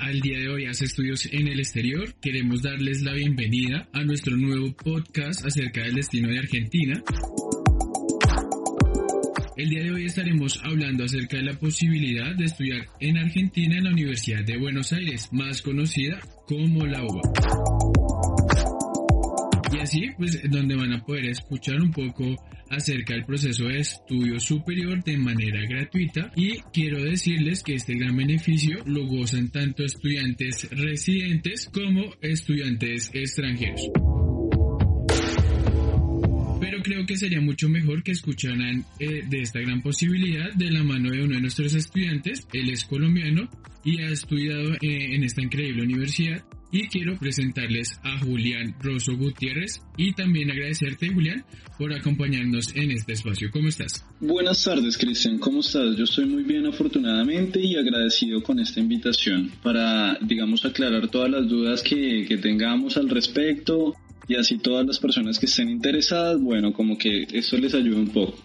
al día de hoy a Estudios en el Exterior. Queremos darles la bienvenida a nuestro nuevo podcast acerca del destino de Argentina. El día de hoy estaremos hablando acerca de la posibilidad de estudiar en Argentina en la Universidad de Buenos Aires, más conocida como la UBA. Así, pues, donde van a poder escuchar un poco acerca del proceso de estudio superior de manera gratuita y quiero decirles que este gran beneficio lo gozan tanto estudiantes residentes como estudiantes extranjeros pero creo que sería mucho mejor que escucharan eh, de esta gran posibilidad de la mano de uno de nuestros estudiantes. Él es colombiano y ha estudiado eh, en esta increíble universidad. Y quiero presentarles a Julián Rosso Gutiérrez y también agradecerte, Julián, por acompañarnos en este espacio. ¿Cómo estás? Buenas tardes, Cristian. ¿Cómo estás? Yo estoy muy bien, afortunadamente, y agradecido con esta invitación para, digamos, aclarar todas las dudas que, que tengamos al respecto y así todas las personas que estén interesadas, bueno, como que esto les ayude un poco.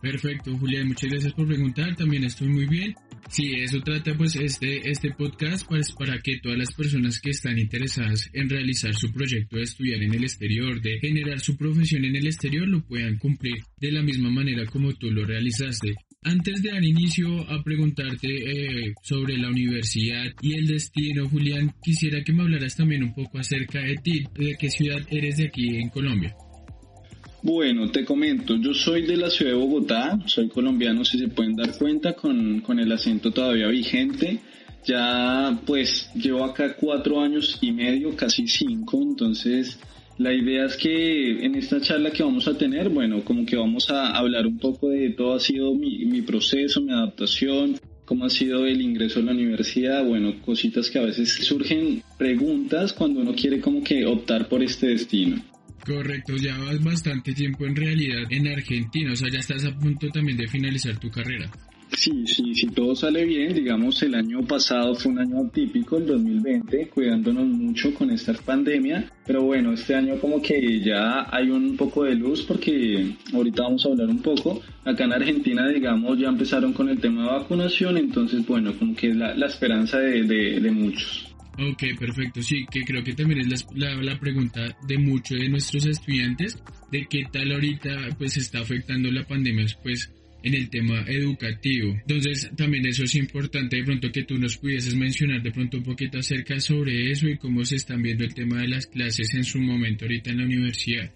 Perfecto, Julián, muchas gracias por preguntar, también estoy muy bien. Sí, eso trata pues este, este podcast pues para que todas las personas que están interesadas en realizar su proyecto de estudiar en el exterior, de generar su profesión en el exterior, lo puedan cumplir de la misma manera como tú lo realizaste. Antes de dar inicio a preguntarte eh, sobre la universidad y el destino, Julián, quisiera que me hablaras también un poco acerca de ti, de qué ciudad eres de aquí en Colombia. Bueno, te comento, yo soy de la ciudad de Bogotá, soy colombiano si se pueden dar cuenta con, con el acento todavía vigente. Ya pues llevo acá cuatro años y medio, casi cinco, entonces la idea es que en esta charla que vamos a tener, bueno, como que vamos a hablar un poco de todo ha sido mi, mi proceso, mi adaptación, cómo ha sido el ingreso a la universidad, bueno, cositas que a veces surgen preguntas cuando uno quiere como que optar por este destino. Correcto, ya vas bastante tiempo en realidad en Argentina, o sea, ya estás a punto también de finalizar tu carrera. Sí, sí, si todo sale bien, digamos, el año pasado fue un año atípico, el 2020, cuidándonos mucho con esta pandemia, pero bueno, este año como que ya hay un poco de luz porque ahorita vamos a hablar un poco. Acá en Argentina, digamos, ya empezaron con el tema de vacunación, entonces bueno, como que es la, la esperanza de, de muchos. Ok, perfecto. Sí, que creo que también es la, la, pregunta de muchos de nuestros estudiantes, de qué tal ahorita pues está afectando la pandemia pues en el tema educativo. Entonces también eso es importante de pronto que tú nos pudieses mencionar de pronto un poquito acerca sobre eso y cómo se están viendo el tema de las clases en su momento ahorita en la universidad.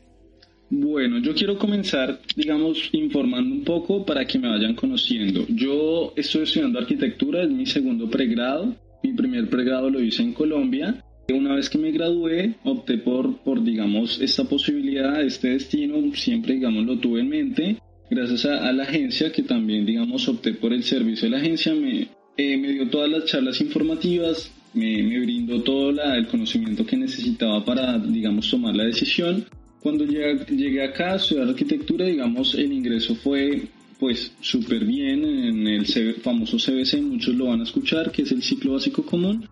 Bueno, yo quiero comenzar, digamos, informando un poco para que me vayan conociendo. Yo estoy estudiando arquitectura, es mi segundo pregrado. Mi primer pregrado lo hice en Colombia. Una vez que me gradué, opté por, por, digamos, esta posibilidad, este destino, siempre, digamos, lo tuve en mente gracias a, la agencia que también, digamos, opté por el servicio de la agencia, me, eh, me dio todas las charlas informativas, me, me brindó todo la, el conocimiento que necesitaba para, digamos, tomar la decisión. Cuando llegué, llegué acá a estudiar arquitectura, digamos, el ingreso fue pues súper bien en el famoso CBC, muchos lo van a escuchar, que es el ciclo básico común.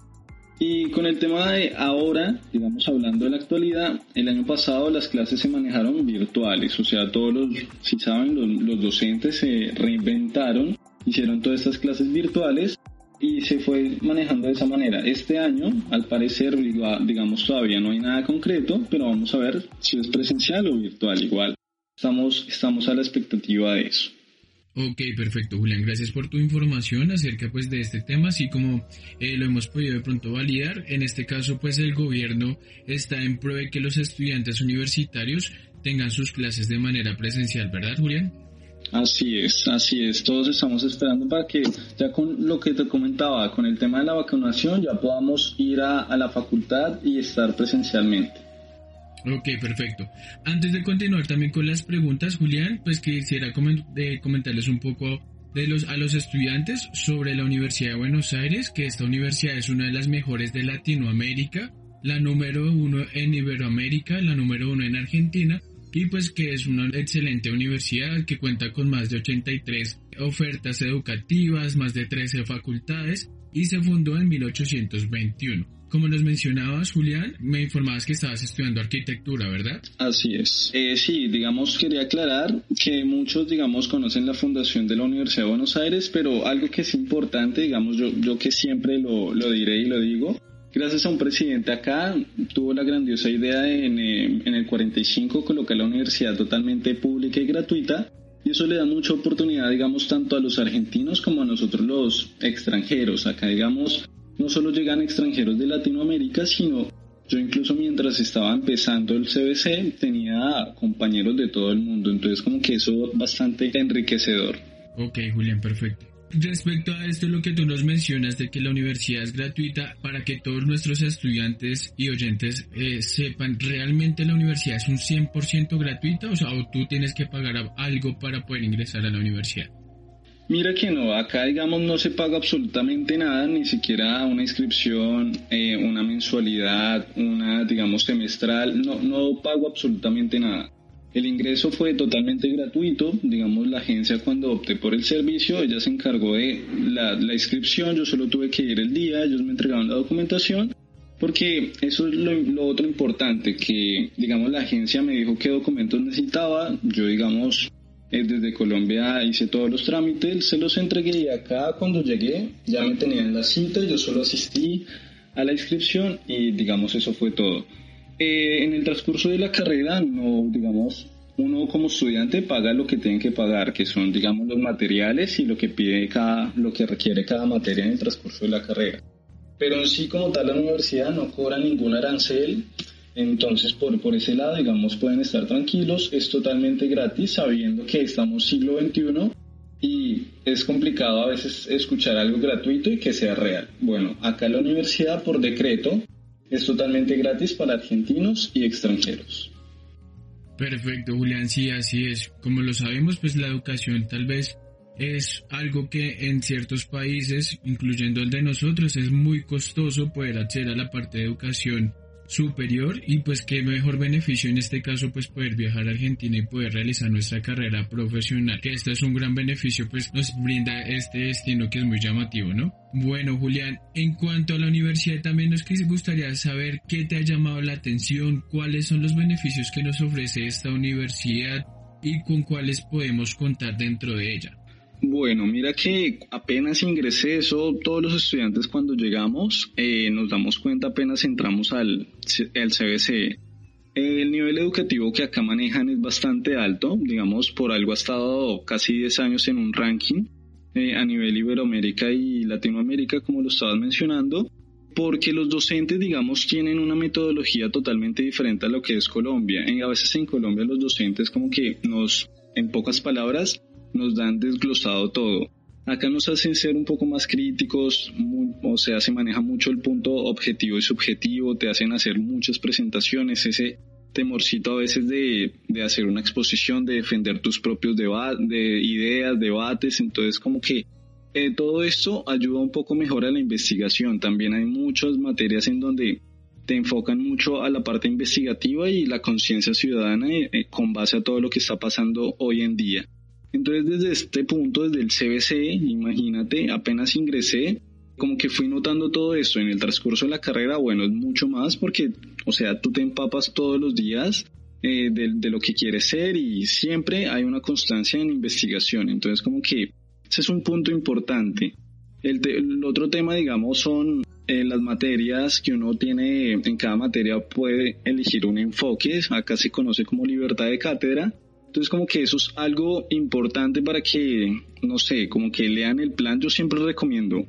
Y con el tema de ahora, digamos hablando de la actualidad, el año pasado las clases se manejaron virtuales, o sea, todos los, si saben, los, docentes se reinventaron, hicieron todas estas clases virtuales y se fue manejando de esa manera. Este año, al parecer, digamos, todavía no hay nada concreto, pero vamos a ver si es presencial o virtual igual. Estamos, estamos a la expectativa de eso. Ok, perfecto, Julián. Gracias por tu información acerca pues de este tema, así como eh, lo hemos podido de pronto validar. En este caso, pues el gobierno está en prueba de que los estudiantes universitarios tengan sus clases de manera presencial, ¿verdad, Julián? Así es, así es. Todos estamos esperando para que ya con lo que te comentaba, con el tema de la vacunación, ya podamos ir a, a la facultad y estar presencialmente. Ok, perfecto. Antes de continuar también con las preguntas, Julián, pues quisiera comentarles un poco de los, a los estudiantes sobre la Universidad de Buenos Aires, que esta universidad es una de las mejores de Latinoamérica, la número uno en Iberoamérica, la número uno en Argentina, y pues que es una excelente universidad que cuenta con más de 83 ofertas educativas, más de 13 facultades, y se fundó en 1821. Como nos mencionabas, Julián, me informabas que estabas estudiando arquitectura, ¿verdad? Así es. Eh, sí, digamos, quería aclarar que muchos, digamos, conocen la fundación de la Universidad de Buenos Aires, pero algo que es importante, digamos, yo, yo que siempre lo, lo diré y lo digo, gracias a un presidente acá, tuvo la grandiosa idea en, eh, en el 45 colocar la universidad totalmente pública y gratuita y eso le da mucha oportunidad, digamos, tanto a los argentinos como a nosotros los extranjeros. Acá, digamos, no solo llegan extranjeros de Latinoamérica, sino yo incluso mientras estaba empezando el CBC tenía compañeros de todo el mundo, entonces como que eso es bastante enriquecedor. Ok, Julián, perfecto. Respecto a esto, lo que tú nos mencionas de que la universidad es gratuita, para que todos nuestros estudiantes y oyentes eh, sepan, ¿realmente la universidad es un 100% gratuita? O sea, ¿o tú tienes que pagar algo para poder ingresar a la universidad? Mira que no, acá digamos no se paga absolutamente nada, ni siquiera una inscripción, eh, una mensualidad, una digamos semestral, no, no pago absolutamente nada. El ingreso fue totalmente gratuito, digamos la agencia cuando opté por el servicio, ella se encargó de la, inscripción, yo solo tuve que ir el día, ellos me entregaron la documentación, porque eso es lo, otro importante, que digamos la agencia me dijo qué documentos necesitaba, yo digamos eh, desde Colombia hice todos los trámites, se los entregué y acá cuando llegué ya me tenían la cita, yo solo asistí a la inscripción y digamos eso fue todo. Eh, en el transcurso de la carrera, no, digamos, uno como estudiante paga lo que tiene que pagar, que son, digamos, los materiales y lo que pide cada, lo que requiere cada materia en el transcurso de la carrera. Pero en sí, como tal, la universidad no cobra ningún arancel, entonces por, por ese lado, digamos, pueden estar tranquilos, es totalmente gratis, sabiendo que estamos siglo XXI y es complicado a veces escuchar algo gratuito y que sea real. Bueno, acá la universidad, por decreto, es totalmente gratis para argentinos y extranjeros. Perfecto, Julián, sí, así es. Como lo sabemos, pues la educación tal vez es algo que en ciertos países, incluyendo el de nosotros, es muy costoso poder acceder a la parte de educación superior y pues qué mejor beneficio en este caso pues poder viajar a Argentina y poder realizar nuestra carrera profesional que este es un gran beneficio pues nos brinda este destino que es muy llamativo ¿no? Bueno Julián, en cuanto a la universidad también nos gustaría saber qué te ha llamado la atención, cuáles son los beneficios que nos ofrece esta universidad y con cuáles podemos contar dentro de ella. Bueno, mira que apenas ingresé eso, todos los estudiantes cuando llegamos eh, nos damos cuenta apenas entramos al, al CBC. El nivel educativo que acá manejan es bastante alto, digamos, por algo ha estado casi 10 años en un ranking eh, a nivel Iberoamérica y Latinoamérica, como lo estabas mencionando, porque los docentes, digamos, tienen una metodología totalmente diferente a lo que es Colombia. a veces en Colombia los docentes como que nos, en pocas palabras, nos dan desglosado todo. Acá nos hacen ser un poco más críticos, o sea, se maneja mucho el punto objetivo y subjetivo, te hacen hacer muchas presentaciones, ese temorcito a veces de, de hacer una exposición, de defender tus propios de ideas, debates, entonces como que eh, todo esto ayuda un poco mejor a la investigación. También hay muchas materias en donde te enfocan mucho a la parte investigativa y la conciencia ciudadana eh, eh, con base a todo lo que está pasando hoy en día. Entonces desde este punto, desde el CBC, imagínate, apenas ingresé, como que fui notando todo esto en el transcurso de la carrera, bueno, es mucho más porque, o sea, tú te empapas todos los días eh, de, lo que quieres ser y siempre hay una constancia en investigación. Entonces como que ese es un punto importante. El, otro tema, digamos, son eh, las materias que uno tiene, en cada materia puede elegir un enfoque, acá se conoce como libertad de cátedra, entonces como que eso es algo importante para que, no sé, como que lean el plan. Yo siempre recomiendo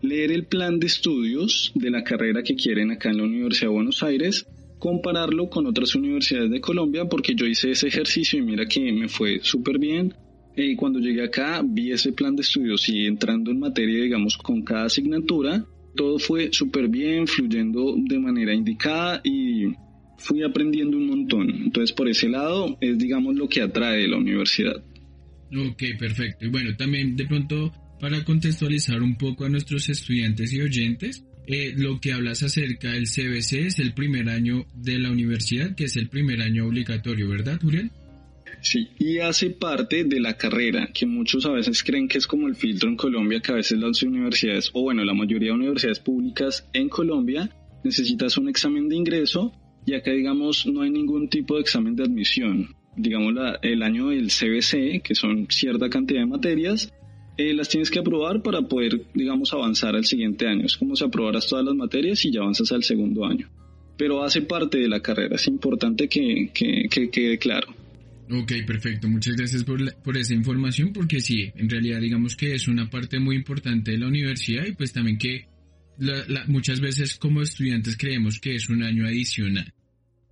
leer el plan de estudios de la carrera que quieren acá en la Universidad de Buenos Aires, compararlo con otras universidades de Colombia, porque yo hice ese ejercicio y mira que me fue súper bien. Eh, cuando llegué acá vi ese plan de estudios y entrando en materia, digamos, con cada asignatura, todo fue súper bien, fluyendo de manera indicada y fui aprendiendo un montón. Entonces, por ese lado, es, digamos, lo que atrae la universidad. Ok, perfecto. Y bueno, también de pronto, para contextualizar un poco a nuestros estudiantes y oyentes, eh, lo que hablas acerca del CBC es el primer año de la universidad, que es el primer año obligatorio, ¿verdad, Julián? Sí, y hace parte de la carrera, que muchos a veces creen que es como el filtro en Colombia, que a veces las universidades, o bueno, la mayoría de universidades públicas en Colombia necesitas un examen de ingreso y acá digamos no hay ningún tipo de examen de admisión. Digamos el año del CBC, que son cierta cantidad de materias, eh, las tienes que aprobar para poder, digamos, avanzar al siguiente año. Es como si aprobaras todas las materias y ya avanzas al segundo año. Pero hace parte de la carrera, es importante que, que, que quede claro. Ok, perfecto. Muchas gracias por, por esa información porque sí, en realidad digamos que es una parte muy importante de la universidad y pues también que muchas veces como estudiantes creemos que es un año adicional.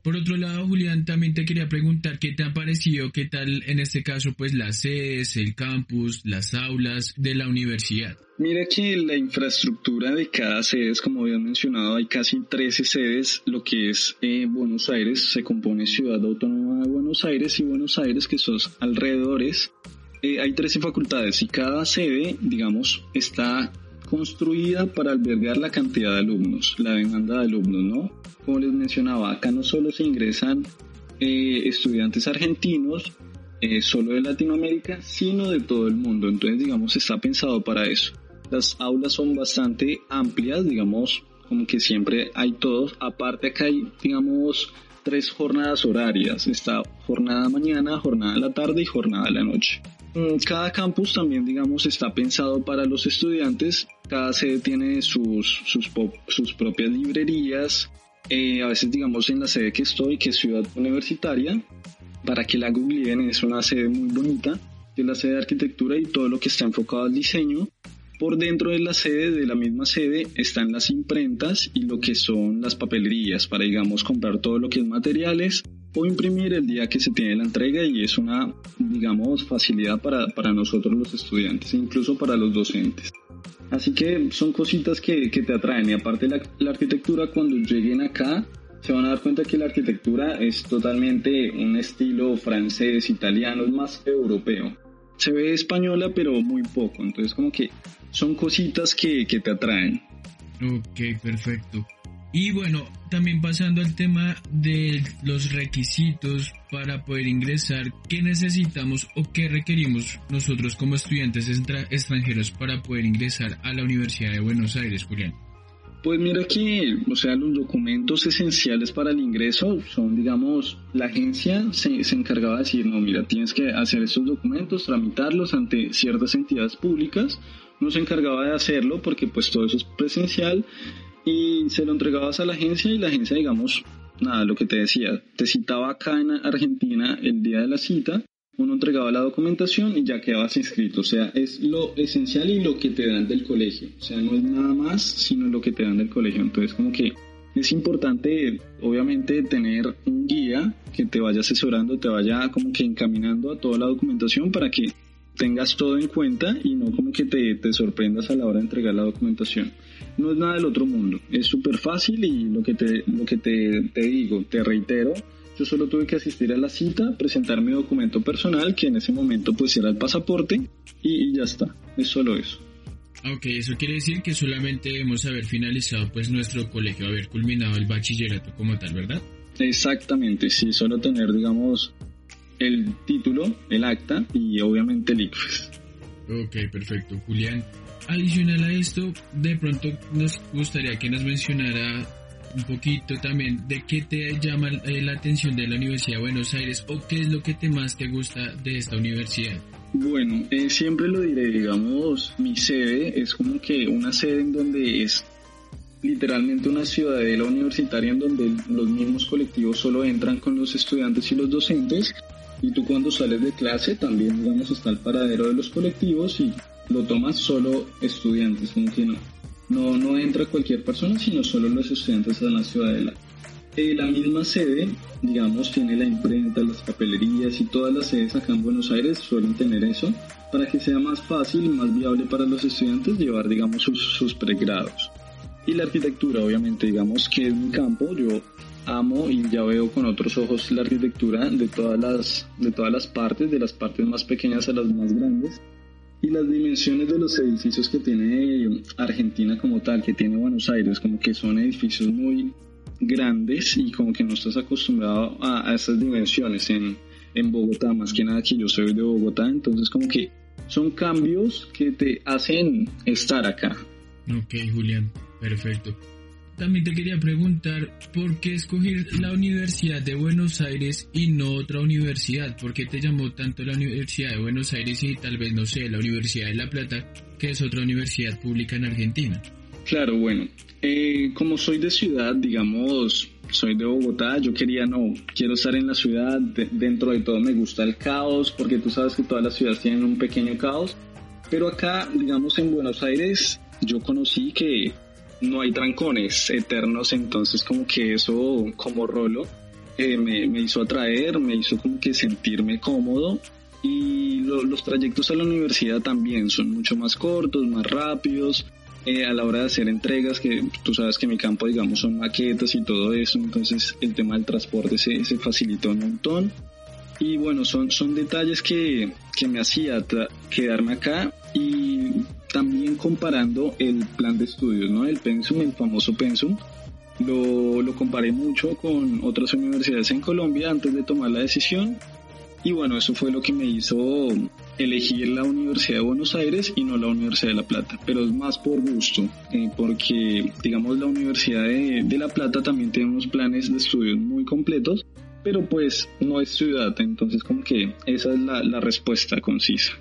Por otro lado, Julián, también te quería preguntar qué te ha parecido, qué tal en este caso, pues las sedes, el campus, las aulas de la universidad. Mira que la infraestructura de cada sede, como había mencionado, hay casi 13 sedes, lo que es eh, Buenos Aires, se compone Ciudad Autónoma de Buenos Aires y Buenos Aires, que son alrededores. Eh, hay 13 facultades y cada sede, digamos, está construida para albergar la cantidad de alumnos, la demanda de alumnos, ¿no? Como les mencionaba, acá no solo se ingresan eh, estudiantes argentinos, eh, solo de Latinoamérica, sino de todo el mundo. Entonces, digamos, está pensado para eso. Las aulas son bastante amplias, digamos, como que siempre hay todos. Aparte acá hay, digamos, tres jornadas horarias. Está jornada mañana, jornada de la tarde y jornada de la noche. Mm, cada campus también, digamos, está pensado para los estudiantes. Cada sede tiene sus, sus, propias librerías. Eh, a veces, digamos, en la sede que estoy, que es Ciudad Universitaria, para que la googleen, es una sede muy bonita, que es la sede de arquitectura y todo lo que está enfocado al diseño. Por dentro de la sede, de la misma sede, están las imprentas y lo que son las papelerías para, digamos, comprar todo lo que es materiales o imprimir el día que se tiene la entrega y es una, digamos, facilidad para, para nosotros los estudiantes incluso para los docentes. Así que son cositas que, que te atraen y aparte la, la arquitectura cuando lleguen acá se van a dar cuenta que la arquitectura es totalmente un estilo francés, italiano, es más europeo. Se ve española pero muy poco, entonces como que son cositas que, que te atraen. Ok, perfecto. Y bueno, también pasando al tema de los requisitos para poder ingresar, ¿qué necesitamos o qué requerimos nosotros como estudiantes extranjeros para poder ingresar a la Universidad de Buenos Aires, Julián? Pues mira que, o sea, los documentos esenciales para el ingreso son, digamos, la agencia se, se, encargaba de decir, no, mira, tienes que hacer estos documentos, tramitarlos ante ciertas entidades públicas. Uno se encargaba de hacerlo porque pues todo eso es presencial y se lo entregabas a la agencia y la agencia, digamos, nada, lo que te decía, te citaba acá en Argentina el día de la cita, uno entregaba la documentación y ya quedabas inscrito, o sea, es lo esencial y lo que te dan del colegio, o sea, no es nada más, sino lo que te dan del colegio, entonces como que es importante, obviamente, tener un guía que te vaya asesorando, te vaya como que encaminando a toda la documentación para que tengas todo en cuenta y no como que te, te sorprendas a la hora de entregar la documentación no es nada del otro mundo, es súper fácil y lo que, te, lo que te, te digo, te reitero, yo solo tuve que asistir a la cita, presentar mi documento personal, que en ese momento pues era el pasaporte, y, ya está, es solo eso. Ok, eso quiere decir que solamente debemos haber finalizado pues nuestro colegio, haber culminado el bachillerato como tal, ¿verdad? Exactamente, sí, solo tener digamos el título, el acta y obviamente el ICFES. Ok, perfecto. Julián, Adicional a esto, de pronto nos gustaría que nos mencionara un poquito también de qué te llama eh, la atención de la Universidad de Buenos Aires o qué es lo que te más te gusta de esta universidad. Bueno, eh, siempre lo diré, digamos, mi sede es como que una sede en donde es literalmente una ciudadela universitaria en donde los mismos colectivos solo entran con los estudiantes y los docentes y tú cuando sales de clase también digamos está el paradero de los colectivos y lo tomas solo estudiantes, como que no, no, no entra cualquier persona, sino solo los estudiantes de la ciudadela. Eh, la misma sede, digamos, tiene la imprenta, las papelerías y todas las sedes acá en Buenos Aires suelen tener eso para que sea más fácil y más viable para los estudiantes llevar, digamos, sus, sus pregrados. Y la arquitectura, obviamente, digamos que es mi campo, yo amo y ya veo con otros ojos la arquitectura de todas las, de todas las partes, de las partes más pequeñas a las más grandes y las dimensiones de los edificios que tiene Argentina como tal, que tiene Buenos Aires, como que son edificios muy grandes y como que no estás acostumbrado a, esas dimensiones en, en Bogotá, más que nada que yo soy de Bogotá, entonces como que son cambios que te hacen estar acá. Ok, Julián, perfecto. También te quería preguntar, ¿por qué escoger la Universidad de Buenos Aires y no otra universidad? ¿Por qué te llamó tanto la Universidad de Buenos Aires y tal vez, no sé, la Universidad de La Plata, que es otra universidad pública en Argentina? Claro, bueno, eh, como soy de ciudad, digamos, soy de Bogotá, yo quería, no, quiero estar en la ciudad, dentro de todo me gusta el caos, porque tú sabes que todas las ciudades tienen un pequeño caos, pero acá, digamos, en Buenos Aires, yo conocí que no hay trancones eternos, entonces como que eso como rolo eh, me, hizo atraer, me hizo como que sentirme cómodo y los trayectos a la universidad también son mucho más cortos, más rápidos. Eh, a la hora de hacer entregas, que tú sabes que mi campo, digamos, son maquetas y todo eso, entonces el tema del transporte se, se facilitó un montón. Y bueno, son, son detalles que, que me hacía quedarme acá y también comparando el plan de estudios, ¿no? El pensum, el famoso pensum, lo, lo comparé mucho con otras universidades en Colombia antes de tomar la decisión y bueno, eso fue lo que me hizo elegir la Universidad de Buenos Aires y no la Universidad de La Plata, pero es más por gusto, eh, porque digamos la Universidad de, de, La Plata también tiene unos planes de estudios muy completos, pero pues no es ciudad, entonces como que esa es la, la respuesta concisa.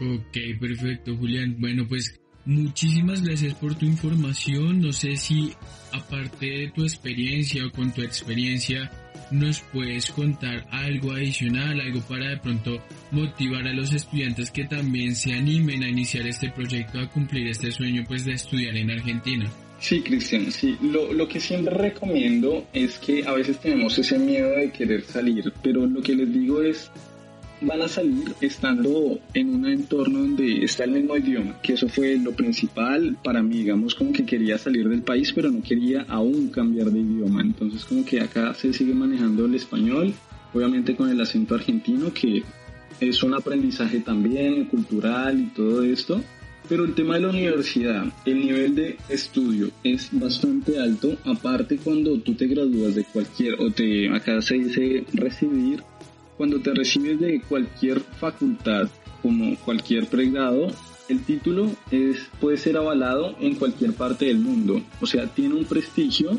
Ok, perfecto, Julián. Bueno, pues muchísimas gracias por tu información. No sé si aparte de tu experiencia o con tu experiencia nos puedes contar algo adicional, algo para de pronto motivar a los estudiantes que también se animen a iniciar este proyecto, a cumplir este sueño pues de estudiar en Argentina. Sí, Cristian, sí. Lo, lo que siempre recomiendo es que a veces tenemos ese miedo de querer salir, pero lo que les digo es van a salir estando en un entorno donde está el mismo idioma, que eso fue lo principal para mí, digamos como que quería salir del país, pero no quería aún cambiar de idioma, entonces como que acá se sigue manejando el español, obviamente con el acento argentino, que es un aprendizaje también cultural y todo esto, pero el tema de la universidad, el nivel de estudio es bastante alto, aparte cuando tú te gradúas de cualquier, o te, acá se dice recibir, cuando te recibes de cualquier facultad, como cualquier pregrado, el título es, puede ser avalado en cualquier parte del mundo. O sea, tiene un prestigio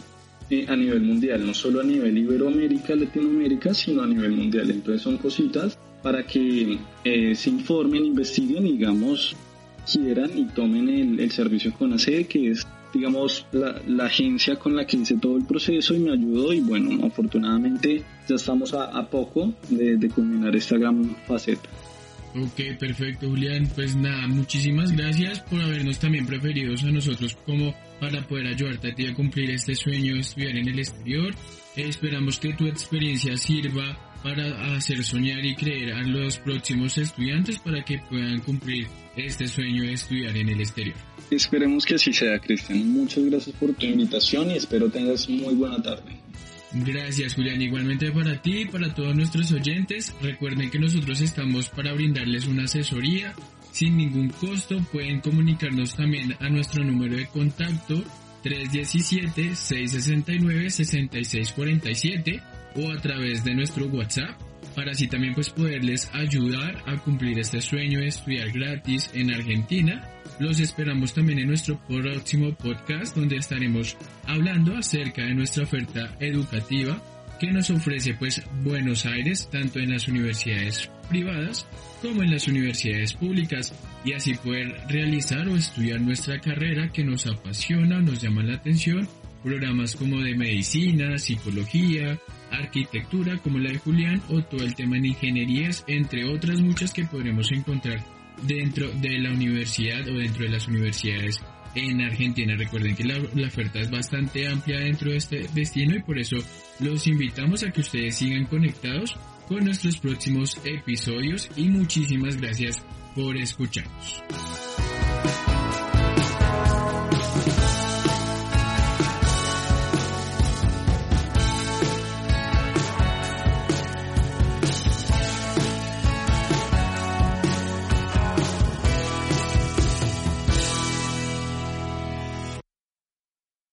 eh, a nivel mundial, no solo a nivel Iberoamérica, Latinoamérica, sino a nivel mundial. Entonces son cositas para que eh, se informen, investiguen digamos, quieran y tomen el, servicio con ACE, que es digamos, la, agencia con la que hice todo el proceso y me ayudó y bueno, afortunadamente ya estamos a, poco de, de, culminar esta gran faceta. Ok, perfecto Julián, pues nada, muchísimas gracias por habernos también preferido a nosotros como para poder ayudarte a ti a cumplir este sueño de estudiar en el exterior. esperamos que tu experiencia sirva para hacer soñar y creer a los próximos estudiantes para que puedan cumplir este sueño de estudiar en el exterior. Esperemos que así sea, Cristian. Muchas gracias por tu invitación y espero tengas muy buena tarde. Gracias, Julián. Igualmente para ti y para todos nuestros oyentes. Recuerden que nosotros estamos para brindarles una asesoría sin ningún costo. Pueden comunicarnos también a nuestro número de contacto 317-669-6647 o a través de nuestro WhatsApp para así también pues poderles ayudar a cumplir este sueño de estudiar gratis en Argentina. Los esperamos también en nuestro próximo podcast donde estaremos hablando acerca de nuestra oferta educativa que nos ofrece pues Buenos Aires tanto en las universidades privadas como en las universidades públicas y así poder realizar o estudiar nuestra carrera que nos apasiona, nos llama la atención, programas como de medicina, psicología, arquitectura como la de Julián o todo el tema en ingenierías, entre otras muchas que podremos encontrar dentro de la universidad o dentro de las universidades en Argentina. Recuerden que la, la, oferta es bastante amplia dentro de este destino y por eso los invitamos a que ustedes sigan conectados con nuestros próximos episodios y muchísimas gracias por escucharnos.